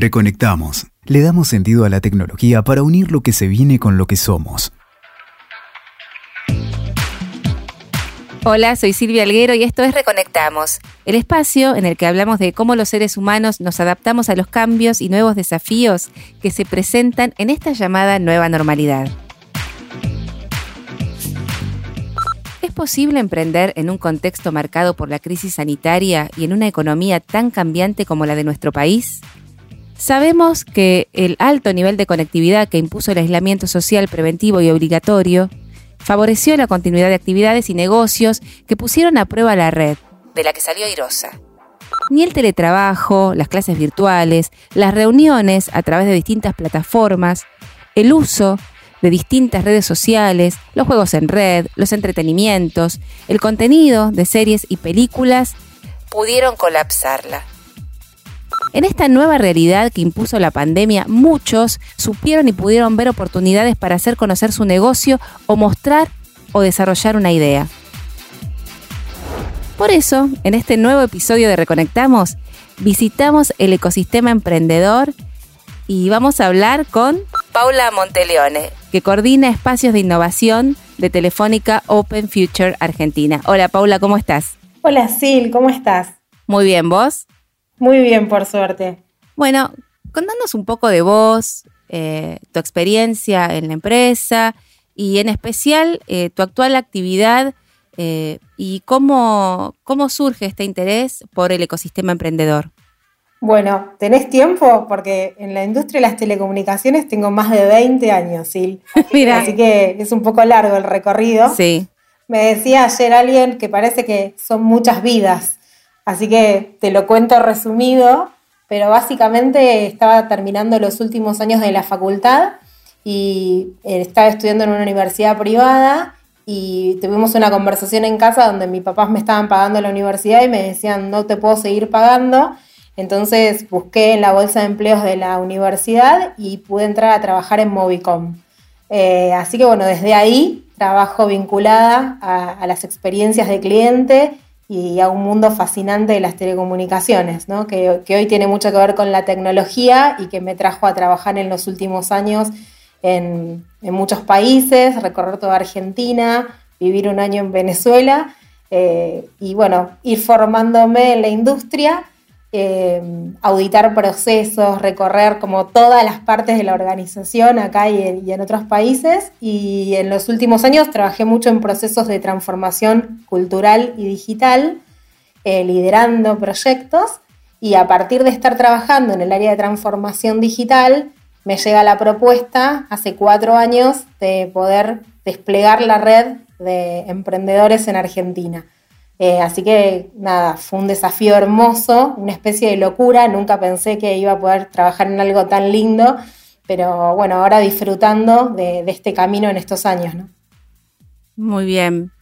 Reconectamos. Le damos sentido a la tecnología para unir lo que se viene con lo que somos. Hola, soy Silvia Alguero y esto es Reconectamos, el espacio en el que hablamos de cómo los seres humanos nos adaptamos a los cambios y nuevos desafíos que se presentan en esta llamada nueva normalidad. ¿Es posible emprender en un contexto marcado por la crisis sanitaria y en una economía tan cambiante como la de nuestro país? Sabemos que el alto nivel de conectividad que impuso el aislamiento social preventivo y obligatorio favoreció la continuidad de actividades y negocios que pusieron a prueba la red, de la que salió airosa. Ni el teletrabajo, las clases virtuales, las reuniones a través de distintas plataformas, el uso de distintas redes sociales, los juegos en red, los entretenimientos, el contenido de series y películas pudieron colapsarla. En esta nueva realidad que impuso la pandemia, muchos supieron y pudieron ver oportunidades para hacer conocer su negocio o mostrar o desarrollar una idea. Por eso, en este nuevo episodio de Reconectamos, visitamos el ecosistema emprendedor y vamos a hablar con Paula Monteleone, que coordina espacios de innovación de Telefónica Open Future Argentina. Hola Paula, ¿cómo estás? Hola Sil, ¿cómo estás? Muy bien, ¿vos? Muy bien, por suerte. Bueno, contanos un poco de vos, eh, tu experiencia en la empresa y en especial eh, tu actual actividad eh, y cómo, cómo surge este interés por el ecosistema emprendedor. Bueno, ¿tenés tiempo? Porque en la industria de las telecomunicaciones tengo más de 20 años, Sil. Mira. Así que es un poco largo el recorrido. Sí. Me decía ayer alguien que parece que son muchas vidas. Así que te lo cuento resumido, pero básicamente estaba terminando los últimos años de la facultad y eh, estaba estudiando en una universidad privada y tuvimos una conversación en casa donde mis papás me estaban pagando la universidad y me decían no te puedo seguir pagando. Entonces busqué en la bolsa de empleos de la universidad y pude entrar a trabajar en Movicom. Eh, así que bueno, desde ahí trabajo vinculada a, a las experiencias de cliente y a un mundo fascinante de las telecomunicaciones, ¿no? que, hoy tiene mucho que ver con la tecnología y que me trajo a trabajar en los últimos años en, muchos países, recorrer toda Argentina, vivir un año en Venezuela eh, y bueno, ir formándome en la industria eh, auditar procesos, recorrer como todas las partes de la organización acá y en, otros países. Y en los últimos años trabajé mucho en procesos de transformación cultural y digital, eh, liderando proyectos. Y a partir de estar trabajando en el área de transformación digital, me llega la propuesta hace cuatro años de poder desplegar la red de emprendedores en Argentina. Eh, así que nada, fue un desafío hermoso, una especie de locura. Nunca pensé que iba a poder trabajar en algo tan lindo, pero bueno, ahora disfrutando de, este camino en estos años. ¿no? Muy bien.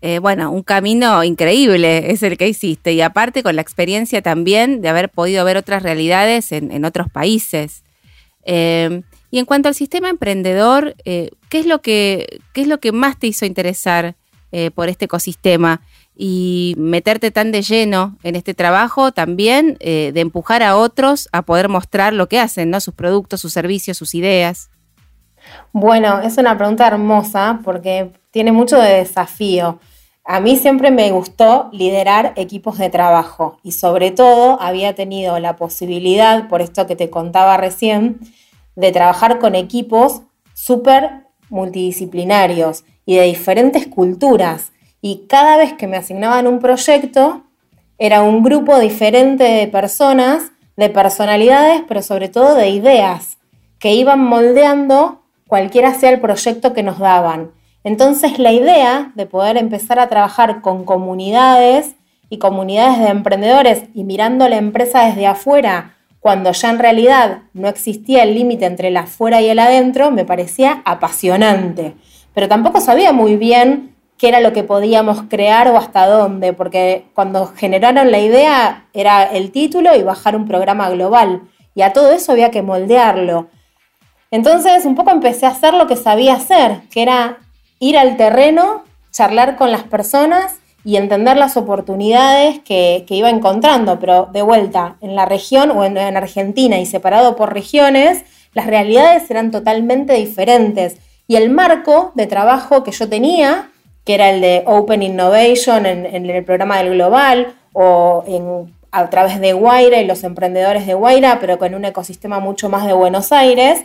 Eh, bueno, un camino increíble es el que hiciste y aparte con la experiencia también de haber podido ver otras realidades en, otros países. Eh, y en cuanto al sistema emprendedor, ¿qué, es lo que, ¿qué es lo que más te hizo interesar por este ecosistema? y meterte tan de lleno en este trabajo también eh, de empujar a otros a poder mostrar lo que hacen. Sus productos, sus servicios, sus ideas. Bueno, es una pregunta hermosa porque tiene mucho de desafío. A mí siempre me gustó liderar equipos de trabajo y sobre todo había tenido la posibilidad, por esto que te contaba recién, de trabajar con equipos súper multidisciplinarios y de diferentes culturas y cada vez que me asignaban un proyecto, era un grupo diferente de personas, de personalidades, pero sobre todo de ideas, que iban moldeando cualquiera sea el proyecto que nos daban. Entonces la idea de poder empezar a trabajar con comunidades y comunidades de emprendedores y mirando la empresa desde afuera, cuando ya en realidad no existía el límite entre el afuera y el adentro, me parecía apasionante. Pero tampoco sabía muy bien qué era lo que podíamos crear o hasta dónde, porque cuando generaron la idea era el título y bajar un programa global, y a todo eso había que moldearlo. Entonces un poco empecé a hacer lo que sabía hacer, que era ir al terreno, charlar con las personas y entender las oportunidades que, iba encontrando, pero de vuelta, en la región o en, en Argentina y separado por regiones, las realidades eran totalmente diferentes. Y el marco de trabajo que yo tenía, que era el de Open Innovation en, el programa del Global o a través de Guaira y los emprendedores de Guaira, pero con un ecosistema mucho más de Buenos Aires,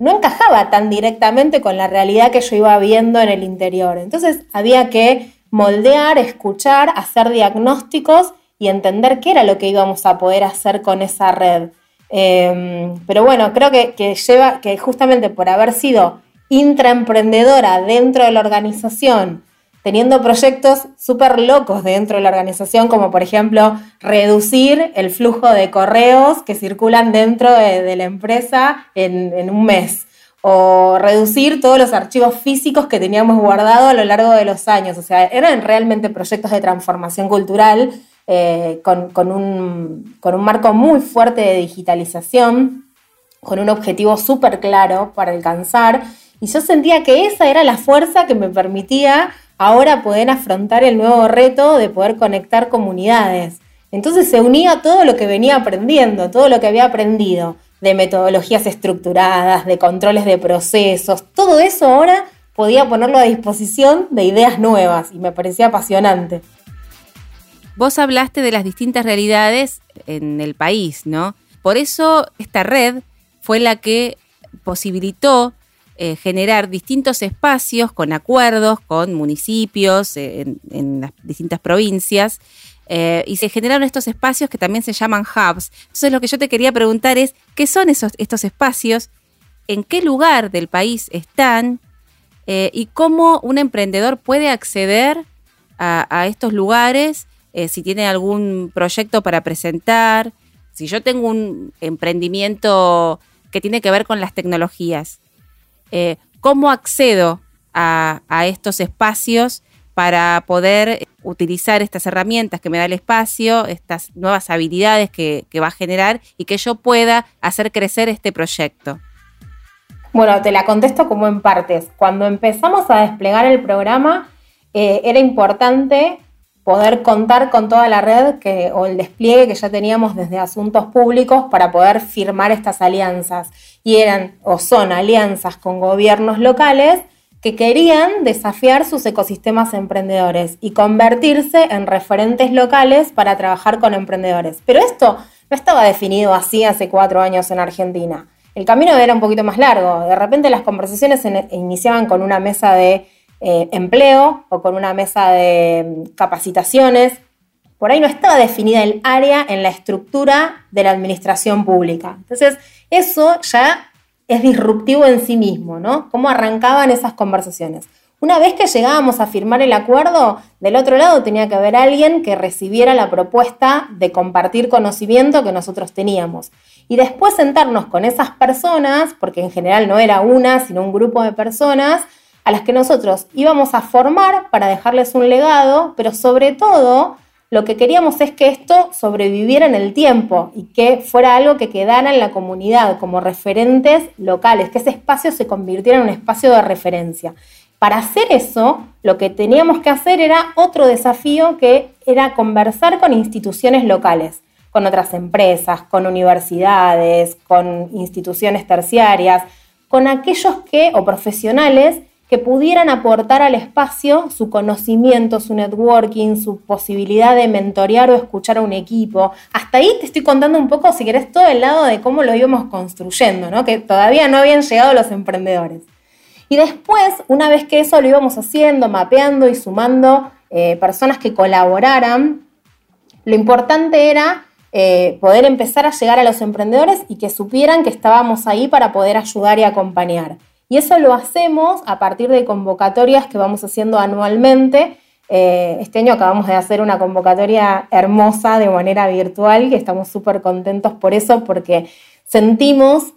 no encajaba tan directamente con la realidad que yo iba viendo en el interior. Entonces había que moldear, escuchar, hacer diagnósticos y entender qué era lo que íbamos a poder hacer con esa red. Em, pero bueno, creo que, lleva, que justamente por haber sido intraemprendedora dentro de la organización, teniendo proyectos súper locos dentro de la organización, como por ejemplo reducir el flujo de correos que circulan dentro de, la empresa en, un mes, o reducir todos los archivos físicos que teníamos guardados a lo largo de los años. O sea, eran realmente proyectos de transformación cultural eh, con, un, con un marco muy fuerte de digitalización, con un objetivo súper claro para alcanzar. Y yo sentía que esa era la fuerza que me permitía ahora poder afrontar el nuevo reto de poder conectar comunidades. Entonces se unía todo lo que venía aprendiendo, todo lo que había aprendido de metodologías estructuradas, de controles de procesos, todo eso ahora podía ponerlo a disposición de ideas nuevas y me parecía apasionante. Vos hablaste de las distintas realidades en el país, ¿no? Por eso esta red fue la que posibilitó eh, generar distintos espacios con acuerdos con municipios eh, en, las distintas provincias. Eh, y se generaron estos espacios que también se llaman hubs. Entonces lo que yo te quería preguntar es, ¿qué son esos, estos espacios? ¿En qué lugar del país están? ¿Y cómo un emprendedor puede acceder a, estos lugares? si tiene algún proyecto para presentar. Si yo tengo un emprendimiento que tiene que ver con las tecnologías, eh, cómo accedo a, estos espacios para poder utilizar estas herramientas que me da el espacio, estas nuevas habilidades que, va a generar y que yo pueda hacer crecer este proyecto. Bueno, te la contesto como en partes. Cuando empezamos a desplegar el programa, eh, era importante poder contar con toda la red que, o el despliegue que ya teníamos desde asuntos públicos para poder firmar estas alianzas. Y eran o son alianzas con gobiernos locales que querían desafiar sus ecosistemas emprendedores y convertirse en referentes locales para trabajar con emprendedores. Pero esto no estaba definido así hace cuatro años en Argentina. El camino era un poquito más largo. De repente las conversaciones iniciaban con una mesa de eh, empleo o con una mesa de mm, capacitaciones. Por ahí no estaba definida el área en la estructura de la administración pública. Entonces, eso ya es disruptivo en sí mismo, ¿no? ¿Cómo arrancaban esas conversaciones? Una vez que llegábamos a firmar el acuerdo, del otro lado tenía que haber alguien que recibiera la propuesta de compartir conocimiento que nosotros teníamos. Y después sentarnos con esas personas, porque en general no era una, sino un grupo de personas, a las que nosotros íbamos a formar para dejarles un legado, pero sobre todo lo que queríamos es que esto sobreviviera en el tiempo y que fuera algo que quedara en la comunidad como referentes locales, que ese espacio se convirtiera en un espacio de referencia. Para hacer eso, lo que teníamos que hacer era otro desafío que era conversar con instituciones locales, con otras empresas, con universidades, con instituciones terciarias, con aquellos que, o profesionales, pudieran aportar al espacio su conocimiento, su networking, su posibilidad de mentorear o escuchar a un equipo. Hasta ahí te estoy contando un poco, si querés, todo el lado de cómo lo íbamos construyendo, ¿no? que todavía no habían llegado los emprendedores. Y después, una vez que eso lo íbamos haciendo, mapeando y sumando eh, personas que colaboraran, lo importante era eh, poder empezar a llegar a los emprendedores y que supieran que estábamos ahí para poder ayudar y acompañar. Y eso lo hacemos a partir de convocatorias que vamos haciendo anualmente. Eh, este año acabamos de hacer una convocatoria hermosa de manera virtual y estamos súper contentos por eso porque sentimos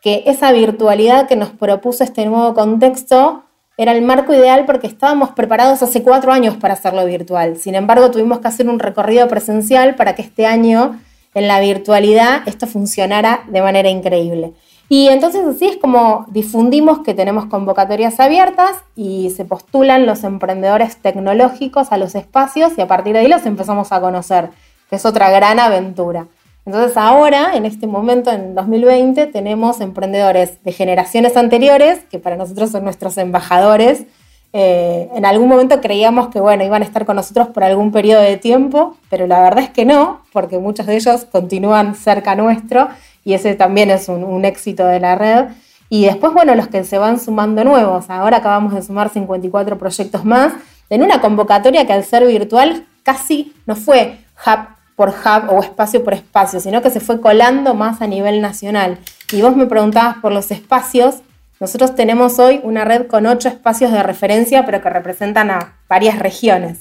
que esa virtualidad que nos propuso este nuevo contexto era el marco ideal porque estábamos preparados hace cuatro años para hacerlo virtual. Sin embargo, tuvimos que hacer un recorrido presencial para que este año en la virtualidad esto funcionara de manera increíble. Y entonces así es como difundimos que tenemos convocatorias abiertas y se postulan los emprendedores tecnológicos a los espacios y a partir de ahí los empezamos a conocer, que es otra gran aventura. Entonces ahora, en este momento, en 2020, tenemos emprendedores de generaciones anteriores, que para nosotros son nuestros embajadores. Eh, en algún momento creíamos que, bueno, iban a estar con nosotros por algún periodo de tiempo, pero la verdad es que no, porque muchos de ellos continúan cerca nuestro y ese también es un, éxito de la red. Y después, bueno, los que se van sumando nuevos. Ahora acabamos de sumar 54 proyectos más en una convocatoria que al ser virtual casi no fue hub por hub o espacio por espacio, sino que se fue colando más a nivel nacional. Y vos me preguntabas por los espacios. Nosotros tenemos hoy una red con ocho espacios de referencia, pero que representan a varias regiones.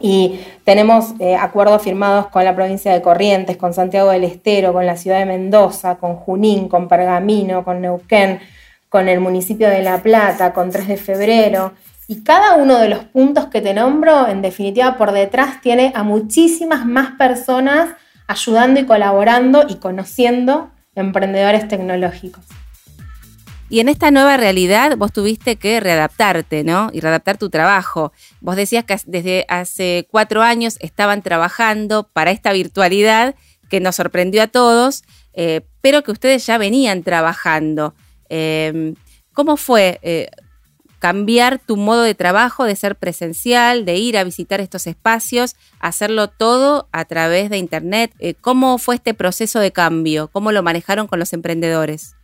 Y tenemos eh, acuerdos firmados con la provincia de Corrientes, con Santiago del Estero, con la ciudad de Mendoza, con Junín, con Pergamino, con Neuquén, con el municipio de La Plata, con 3 de febrero. Y cada uno de los puntos que te nombro, en definitiva, por detrás tiene a muchísimas más personas ayudando y colaborando y conociendo emprendedores tecnológicos. Y en esta nueva realidad vos tuviste que readaptarte, ¿no? Y readaptar tu trabajo. Vos decías que desde hace cuatro años estaban trabajando para esta virtualidad que nos sorprendió a todos, eh, pero que ustedes ya venían trabajando. Em, ¿Cómo fue eh, cambiar tu modo de trabajo, de ser presencial, de ir a visitar estos espacios, hacerlo todo a través de Internet? Eh, ¿Cómo fue este proceso de cambio? ¿Cómo lo manejaron con los emprendedores?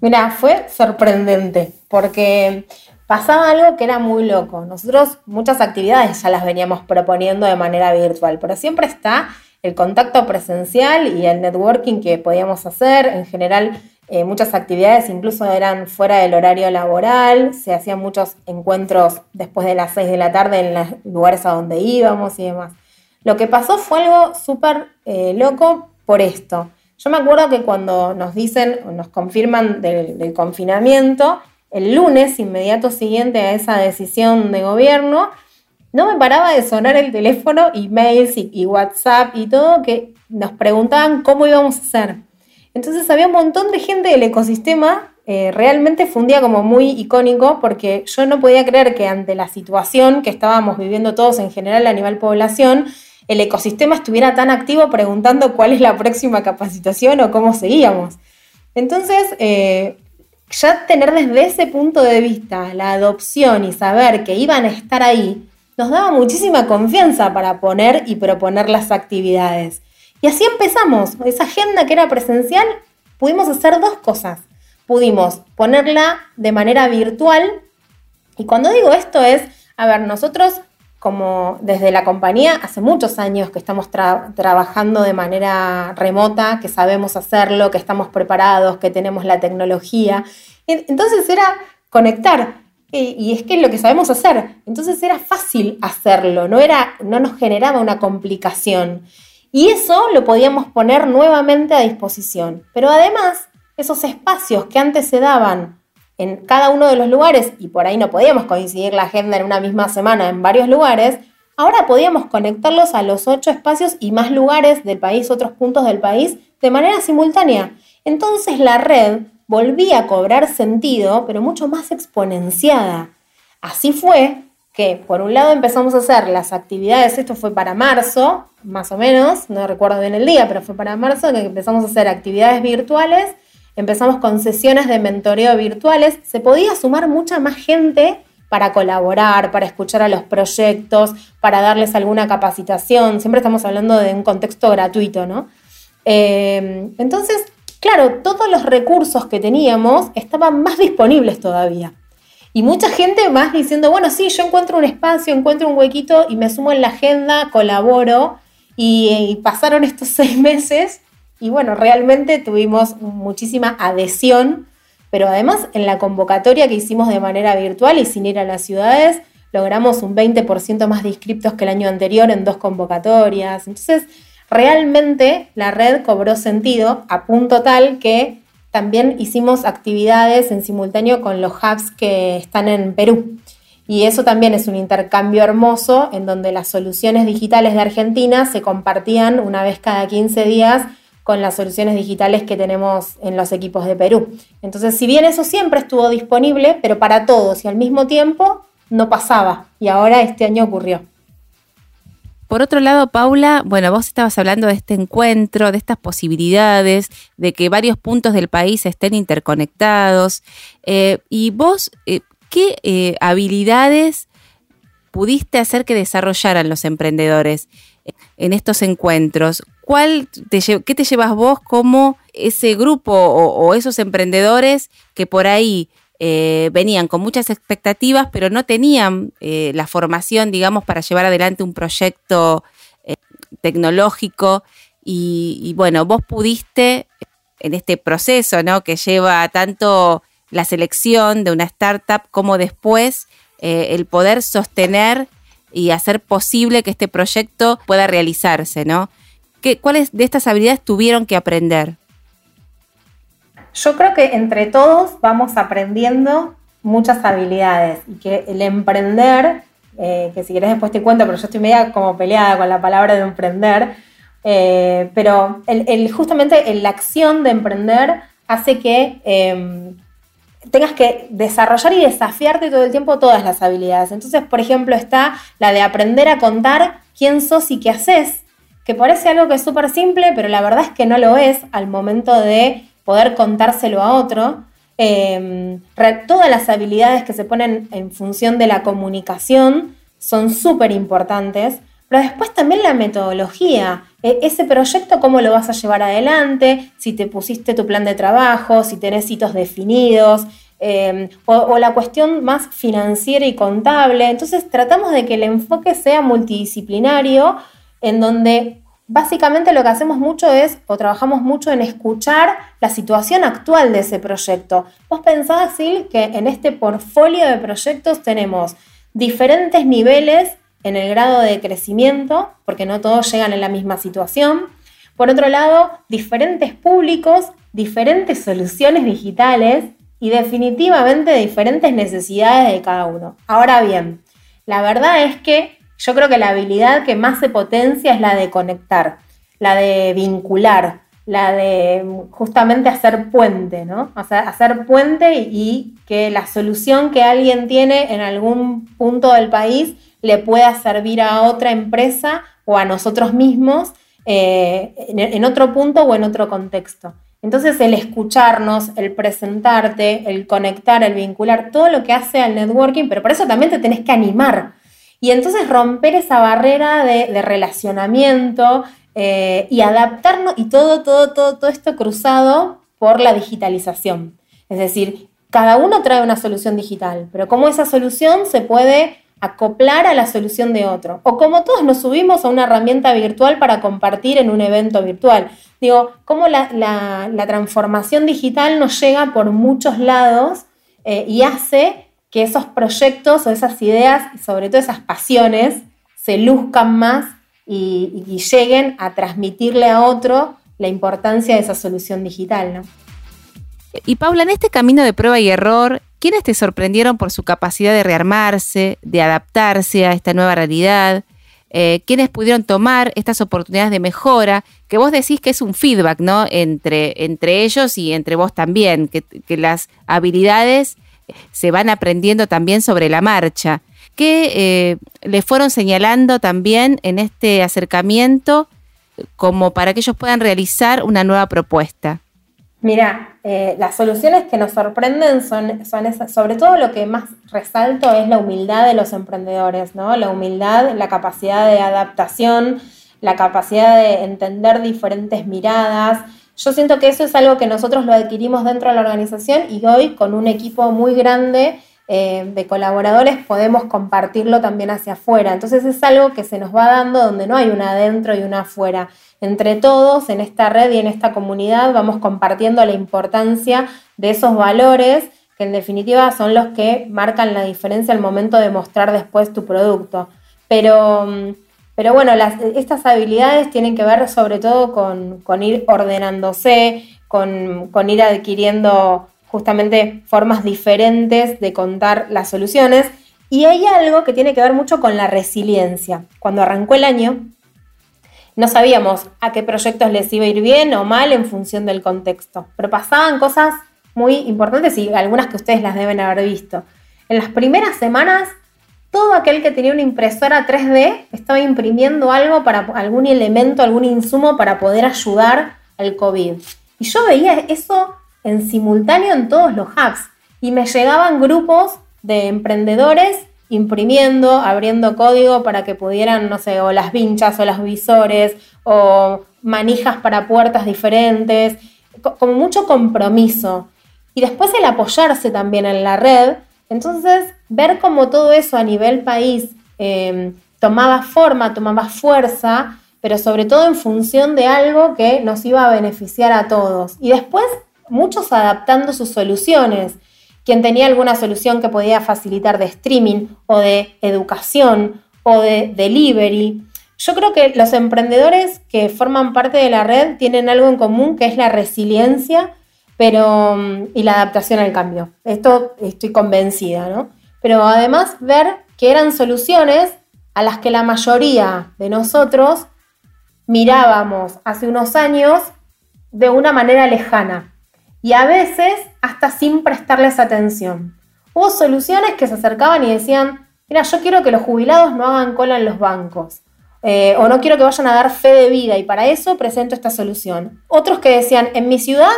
Mira, fue sorprendente porque pasaba algo que era muy loco. Nosotros muchas actividades ya las veníamos proponiendo de manera virtual, pero siempre está el contacto presencial y el networking que podíamos hacer. En general, eh, muchas actividades incluso eran fuera del horario laboral, se hacían muchos encuentros después de las 6 de la tarde en los lugares a donde íbamos y demás. Lo que pasó fue algo súper eh, loco por esto. Yo me acuerdo que cuando nos dicen nos confirman del, confinamiento, el lunes inmediato siguiente a esa decisión de gobierno, no me paraba de sonar el teléfono, emails y, y, WhatsApp y todo, que nos preguntaban cómo íbamos a hacer. Entonces había un montón de gente del ecosistema, eh, realmente fue un día como muy icónico porque yo no podía creer que ante la situación que estábamos viviendo todos en general a nivel población, el ecosistema estuviera tan activo preguntando cuál es la próxima capacitación o cómo seguíamos. Entonces, eh, ya tener desde ese punto de vista la adopción y saber que iban a estar ahí, nos daba muchísima confianza para poner y proponer las actividades. Y así empezamos. Esa agenda que era presencial, pudimos hacer dos cosas. Pudimos ponerla de manera virtual. Y cuando digo esto es, a ver, nosotros como desde la compañía hace muchos años que estamos trabajando de manera remota, que sabemos hacerlo, que estamos preparados, que tenemos la tecnología. Entonces era conectar. Y es que es lo que sabemos hacer. Entonces era fácil hacerlo, no, era, no nos generaba una complicación. Y eso lo podíamos poner nuevamente a disposición. Pero además, esos espacios que antes se daban en cada uno de los lugares, y por ahí no podíamos coincidir la agenda en una misma semana en varios lugares, ahora podíamos conectarlos a los ocho espacios y más lugares del país, otros puntos del país, de manera simultánea. Entonces la red volvía a cobrar sentido, pero mucho más exponenciada. Así fue que, por un lado, empezamos a hacer las actividades, esto fue para marzo, más o menos, no recuerdo bien el día, pero fue para marzo, que empezamos a hacer actividades virtuales empezamos con sesiones de mentoreo virtuales, se podía sumar mucha más gente para colaborar, para escuchar a los proyectos, para darles alguna capacitación. Siempre estamos hablando de un contexto gratuito, ¿no? Eh, entonces, claro, todos los recursos que teníamos estaban más disponibles todavía. Y mucha gente más diciendo, bueno, sí, yo encuentro un espacio, encuentro un huequito y me sumo en la agenda, colaboro. y pasaron estos seis meses y bueno, realmente tuvimos muchísima adhesión, pero además en la convocatoria que hicimos de manera virtual y sin ir a las ciudades, logramos un 20% más de inscriptos que el año anterior en dos convocatorias. Entonces, realmente la red cobró sentido a punto tal que también hicimos actividades en simultáneo con los hubs que están en Perú. Y eso también es un intercambio hermoso en donde las soluciones digitales de Argentina se compartían una vez cada 15 días con las soluciones digitales que tenemos en los equipos de Perú. Entonces, si bien eso siempre estuvo disponible, pero para todos y al mismo tiempo, no pasaba. Y ahora este año ocurrió. Por otro lado, Paula, bueno, vos estabas hablando de este encuentro, de estas posibilidades, de que varios puntos del país estén interconectados. Eh, y vos, eh, ¿qué eh, habilidades pudiste hacer que desarrollaran los emprendedores en estos encuentros? ¿Cuál ¿Qué te llevas vos como ese grupo o esos emprendedores que por ahí eh, venían con muchas expectativas, pero no tenían eh, la formación, digamos, para llevar adelante un proyecto eh, tecnológico. Y, bueno, vos pudiste en este proceso, ¿no? Que lleva tanto la selección de una startup como después el poder sostener y hacer posible que este proyecto pueda realizarse, ¿no? ¿Qué, ¿Cuáles de estas habilidades tuvieron que aprender? Yo creo que entre todos vamos aprendiendo muchas habilidades y que el emprender, eh, que si querés después te cuento, pero yo estoy media como peleada con la palabra de emprender, eh, pero justamente la acción de emprender hace que em, tengas que desarrollar y desafiarte todo el tiempo todas las habilidades. Entonces, por ejemplo, está la de aprender a contar quién sos y qué haces, que parece algo que es súper simple, pero la verdad es que no lo es al momento de poder contárselo a otro. Em, todas las habilidades que se ponen en función de la comunicación son súper importantes, pero después también la metodología, e, ese proyecto, cómo lo vas a llevar adelante, si te pusiste tu plan de trabajo, si tenés hitos definidos, em, o, o, la cuestión más financiera y contable. Entonces tratamos de que el enfoque sea multidisciplinario, en donde básicamente lo que hacemos mucho es, o trabajamos mucho en escuchar la situación actual de ese proyecto. Vos pensás, Sil, que en este portfolio de proyectos tenemos diferentes niveles en el grado de crecimiento, porque no todos llegan en la misma situación. Por otro lado, diferentes públicos, diferentes soluciones digitales y definitivamente diferentes necesidades de cada uno. Ahora bien, la verdad es que yo creo que la habilidad que más se potencia es la de conectar, la de vincular, la de justamente hacer puente, ¿no? Hacer puente y que la solución que alguien tiene en algún punto del país le pueda servir a otra empresa o a nosotros mismos eh, en otro punto o en otro contexto. Entonces el escucharnos, el presentarte, el conectar, el vincular, todo lo que hace al networking, pero por eso también te tenés que animar, y entonces romper esa barrera de, relacionamiento eh, y adaptarnos y todo, todo, todo, todo esto cruzado por la digitalización. Es decir, cada uno trae una solución digital, pero cómo esa solución se puede acoplar a la solución de otro. O como todos nos subimos a una herramienta virtual para compartir en un evento virtual. Digo, cómo la, transformación digital nos llega por muchos lados eh, y hace que esos proyectos o esas ideas y sobre todo esas pasiones se luzcan más y, lleguen a transmitirle a otro la importancia de esa solución digital. Y Paula, en este camino de prueba y error, ¿quiénes te sorprendieron por su capacidad de rearmarse, de adaptarse a esta nueva realidad? Eh, ¿Quiénes pudieron tomar estas oportunidades de mejora? Que vos decís que es un feedback, ¿no? Entre, entre ellos y entre vos también, que las habilidades se van aprendiendo también sobre la marcha. ¿Qué eh, les fueron señalando también en este acercamiento como para que ellos puedan realizar una nueva propuesta? Mira, eh, las soluciones que nos sorprenden son, son esas, sobre todo lo que más resalto es la humildad de los emprendedores, ¿no? La humildad, la capacidad de adaptación, la capacidad de entender diferentes miradas, yo siento que eso es algo que nosotros lo adquirimos dentro de la organización y hoy con un equipo muy grande eh, de colaboradores podemos compartirlo también hacia afuera. Entonces es algo que se nos va dando donde no hay una adentro y una afuera. Entre todos en esta red y en esta comunidad vamos compartiendo la importancia de esos valores que en definitiva son los que marcan la diferencia al momento de mostrar después tu producto. Pero mm, pero bueno, estas habilidades tienen que ver sobre todo con, ir ordenándose, con, ir adquiriendo justamente formas diferentes de contar las soluciones. Y hay algo que tiene que ver mucho con la resiliencia. Cuando arrancó el año, no sabíamos a qué proyectos les iba a ir bien o mal en función del contexto. Pero pasaban cosas muy importantes y algunas que ustedes las deben haber visto. En las primeras semanas, todo aquel que tenía una impresora 3D estaba imprimiendo algo para algún elemento, algún insumo para poder ayudar al COVID. Y yo veía eso en simultáneo en todos los hubs y me llegaban grupos de emprendedores imprimiendo, abriendo código para que pudieran, no sé, o las vinchas o los visores o manijas para puertas diferentes, con mucho compromiso. Y después el apoyarse también en la red, entonces ver cómo todo eso a nivel país em, tomaba forma, tomaba fuerza, pero sobre todo en función de algo que nos iba a beneficiar a todos. Y después muchos adaptando sus soluciones quien tenía alguna solución que podía facilitar de streaming o de educación o de delivery. Yo creo que los emprendedores que forman parte de la red tienen algo en común que es la resiliencia pero, mm, y la adaptación al cambio. Esto estoy convencida, ¿no? Pero además ver que eran soluciones a las que la mayoría de nosotros mirábamos hace unos años de una manera lejana y a veces hasta sin prestarles atención. Hubo soluciones que se acercaban y decían, mira, yo quiero que los jubilados no hagan cola en los bancos, eh, o no quiero que vayan a dar fe de vida y para eso presento esta solución. Otros que decían, en mi ciudad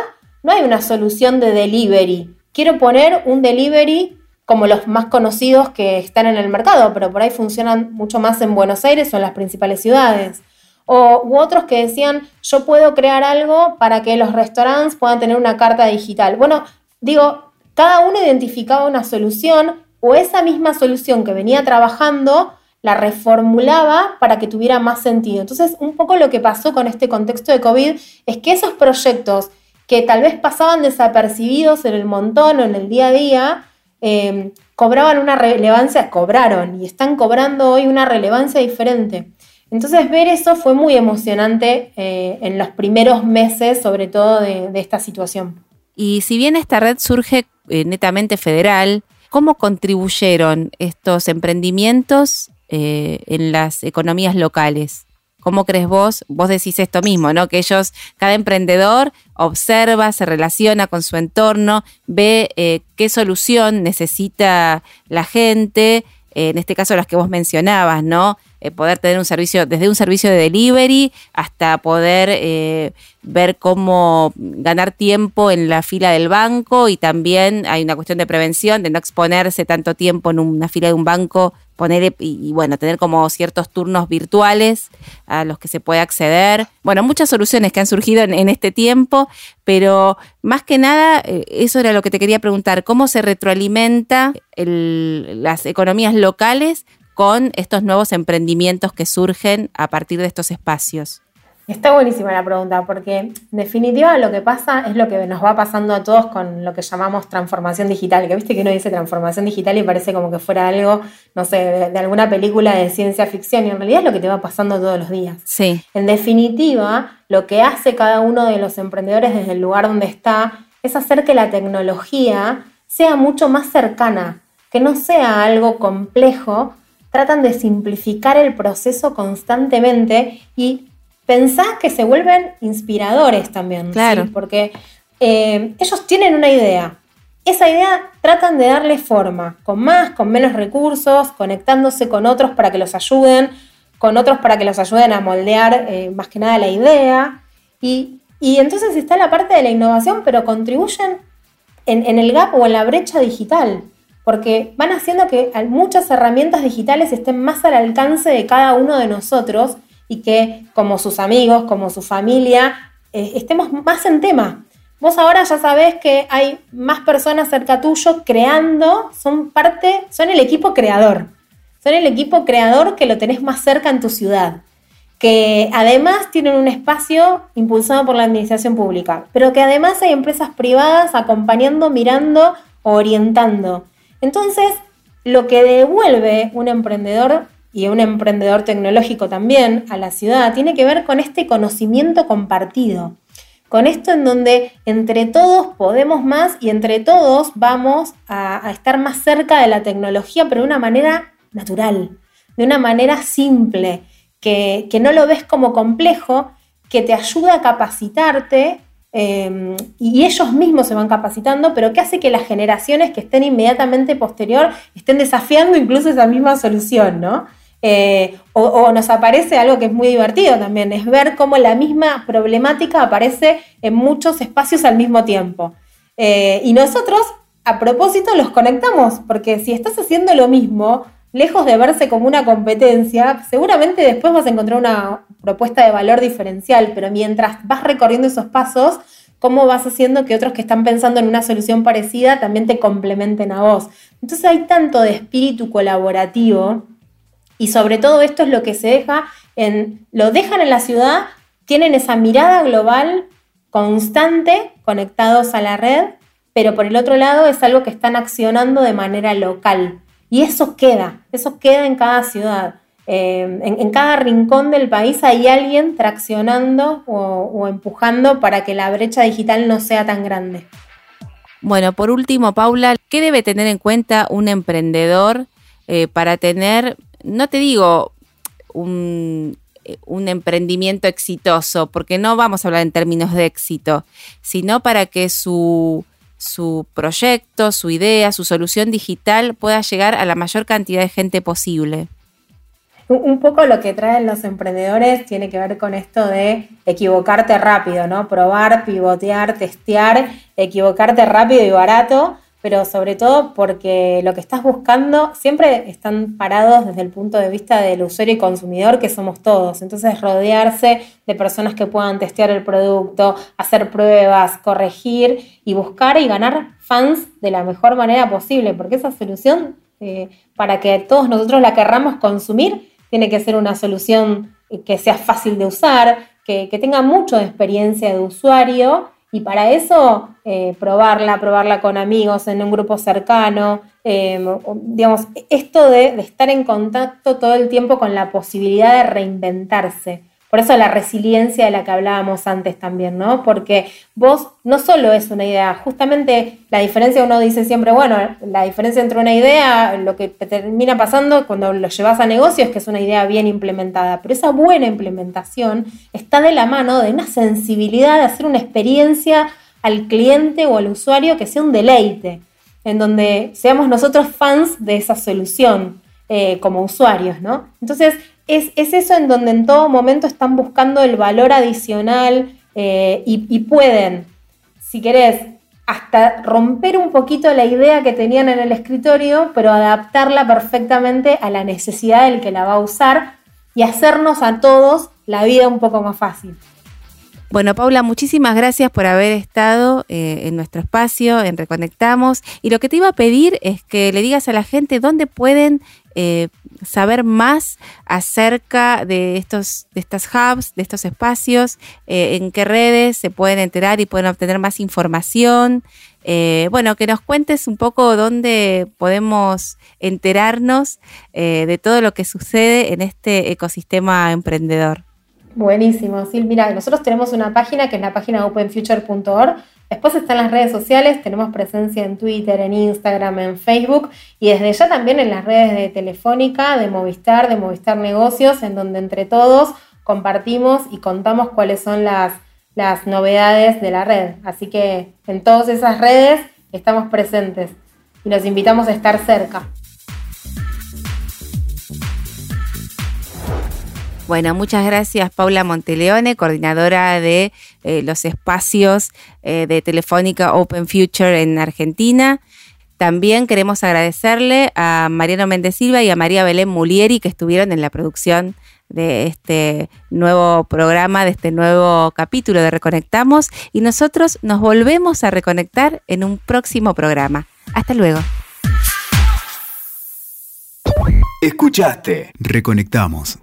no hay una solución de delivery, quiero poner un delivery como los más conocidos que están en el mercado, pero por ahí funcionan mucho más en Buenos Aires o en las principales ciudades. O, u otros que decían, yo puedo crear algo para que los restaurantes puedan tener una carta digital. Bueno, digo, cada uno identificaba una solución o esa misma solución que venía trabajando la reformulaba para que tuviera más sentido. Entonces, un poco lo que pasó con este contexto de COVID es que esos proyectos que tal vez pasaban desapercibidos en el montón o en el día a día, eh, cobraban una relevancia, cobraron y están cobrando hoy una relevancia diferente. Entonces ver eso fue muy emocionante eh, en los primeros meses, sobre todo de, esta situación. Y si bien esta red surge eh, netamente federal, ¿cómo contribuyeron estos emprendimientos eh, en las economías locales? ¿Cómo crees vos? Vos decís esto mismo, ¿no? Que ellos, cada emprendedor observa, se relaciona con su entorno, ve qué solución necesita la gente, en este caso las que vos mencionabas, ¿no? Eh, poder tener un servicio, desde un servicio de delivery hasta poder eh, ver cómo ganar tiempo en la fila del banco y también hay una cuestión de prevención, de no exponerse tanto tiempo en una fila de un banco, poner y, bueno, tener como ciertos turnos virtuales a los que se puede acceder. Bueno, muchas soluciones que han surgido en, este tiempo, pero más que nada, eh, eso era lo que te quería preguntar, ¿cómo se retroalimenta las economías locales con estos nuevos emprendimientos que surgen a partir de estos espacios? Está buenísima la pregunta, porque en definitiva lo que pasa es lo que nos va pasando a todos con lo que llamamos transformación digital, que viste que uno dice transformación digital y parece como que fuera algo, no sé, de, alguna película de ciencia ficción, y en realidad es lo que te va pasando todos los días. Sí. En definitiva, lo que hace cada uno de los emprendedores desde el lugar donde está es hacer que la tecnología sea mucho más cercana, que no sea algo complejo, tratan de simplificar el proceso constantemente y pensás que se vuelven inspiradores también. Claro. Porque eh, ellos tienen una idea. Esa idea tratan de darle forma, con más, con menos recursos, conectándose con otros para que los ayuden, con otros para que los ayuden a moldear eh, más que nada la idea. Y, entonces está la parte de la innovación, pero contribuyen en, en el gap o en la brecha digital porque van haciendo que muchas herramientas digitales estén más al alcance de cada uno de nosotros y que como sus amigos, como su familia, eh, estemos más en tema. Vos ahora ya sabés que hay más personas cerca tuyo creando, son parte, son el equipo creador. Son el equipo creador que lo tenés más cerca en tu ciudad. Que además tienen un espacio impulsado por la administración pública. Pero que además hay empresas privadas acompañando, mirando, orientando. Entonces, lo que devuelve un emprendedor y un emprendedor tecnológico también a la ciudad tiene que ver con este conocimiento compartido, con esto en donde entre todos podemos más y entre todos vamos a, estar más cerca de la tecnología, pero de una manera natural, de una manera simple, que, no lo ves como complejo, que te ayuda a capacitarte em, y ellos mismos se van capacitando, pero que hace que las generaciones que estén inmediatamente posterior estén desafiando incluso esa misma solución, ¿no? Eh, o, nos aparece algo que es muy divertido también, es ver cómo la misma problemática aparece en muchos espacios al mismo tiempo. Eh, y nosotros, a propósito, los conectamos, porque si estás haciendo lo mismo, lejos de verse como una competencia, seguramente después vas a encontrar una propuesta de valor diferencial, pero mientras vas recorriendo esos pasos, cómo vas haciendo que otros que están pensando en una solución parecida también te complementen a vos. Entonces hay tanto de espíritu colaborativo y sobre todo esto es lo que se deja en, lo dejan en la ciudad, tienen esa mirada global constante, conectados a la red, pero por el otro lado es algo que están accionando de manera local. Y eso queda, eso queda en cada ciudad. Eh, en, cada rincón del país hay alguien traccionando o empujando para que la brecha digital no sea tan grande. Bueno, por último, Paula, ¿qué debe tener en cuenta un emprendedor eh, para tener, no te digo un, emprendimiento exitoso, porque no vamos a hablar en términos de éxito, sino para que su, su proyecto, su idea, su solución digital pueda llegar a la mayor cantidad de gente posible. Un poco lo que traen los emprendedores tiene que ver con esto de equivocarte rápido, ¿no? Probar, pivotear, testear, equivocarte rápido y barato pero sobre todo porque lo que estás buscando siempre están parados desde el punto de vista del usuario y consumidor, que somos todos. Entonces, rodearse de personas que puedan testear el producto, hacer pruebas, corregir y buscar y ganar fans de la mejor manera posible, porque esa solución, eh, para que todos nosotros la querramos consumir, tiene que ser una solución que sea fácil de usar, que, que tenga mucho de experiencia de usuario y para eso, eh, probarla, probarla con amigos, en un grupo cercano, eh, digamos, esto de, de, estar en contacto todo el tiempo con la posibilidad de reinventarse. Por eso la resiliencia de la que hablábamos antes también, ¿no? Porque vos no solo es una idea, justamente la diferencia uno dice siempre, bueno, la diferencia entre una idea, lo que te termina pasando cuando lo llevas a negocio es que es una idea bien implementada, pero esa buena implementación está de la mano de una sensibilidad de hacer una experiencia al cliente o al usuario que sea un deleite, en donde seamos nosotros fans de esa solución eh, como usuarios, ¿no? Entonces, es, eso en donde en todo momento están buscando el valor adicional eh, y, pueden, si querés, hasta romper un poquito la idea que tenían en el escritorio, pero adaptarla perfectamente a la necesidad del que la va a usar y hacernos a todos la vida un poco más fácil. Bueno, Paula, muchísimas gracias por haber estado eh, en nuestro espacio, en Reconectamos. Y lo que te iba a pedir es que le digas a la gente dónde pueden eh, saber más acerca de estos, de estas hubs, de estos espacios, eh, en qué redes se pueden enterar y pueden obtener más información. Eh, bueno, que nos cuentes un poco dónde podemos enterarnos de todo lo que sucede en este ecosistema emprendedor. Buenísimo, sí, mira, nosotros tenemos una página que es la página openfuture.org Después están las redes sociales, tenemos presencia en Twitter, en Instagram, en Facebook y desde ya también en las redes de Telefónica, de Movistar, de Movistar Negocios, en donde entre todos compartimos y contamos cuáles son las, novedades de la red. Así que en todas esas redes estamos presentes y los invitamos a estar cerca. Bueno, muchas gracias Paula Monteleone, coordinadora de eh, los espacios eh, de Telefónica Open Future en Argentina. También queremos agradecerle a Mariano Méndez Silva y a María Belén Mulieri que estuvieron en la producción de este nuevo programa, de este nuevo capítulo de Reconectamos y nosotros nos volvemos a reconectar en un próximo programa. Hasta luego. Escuchaste. Reconectamos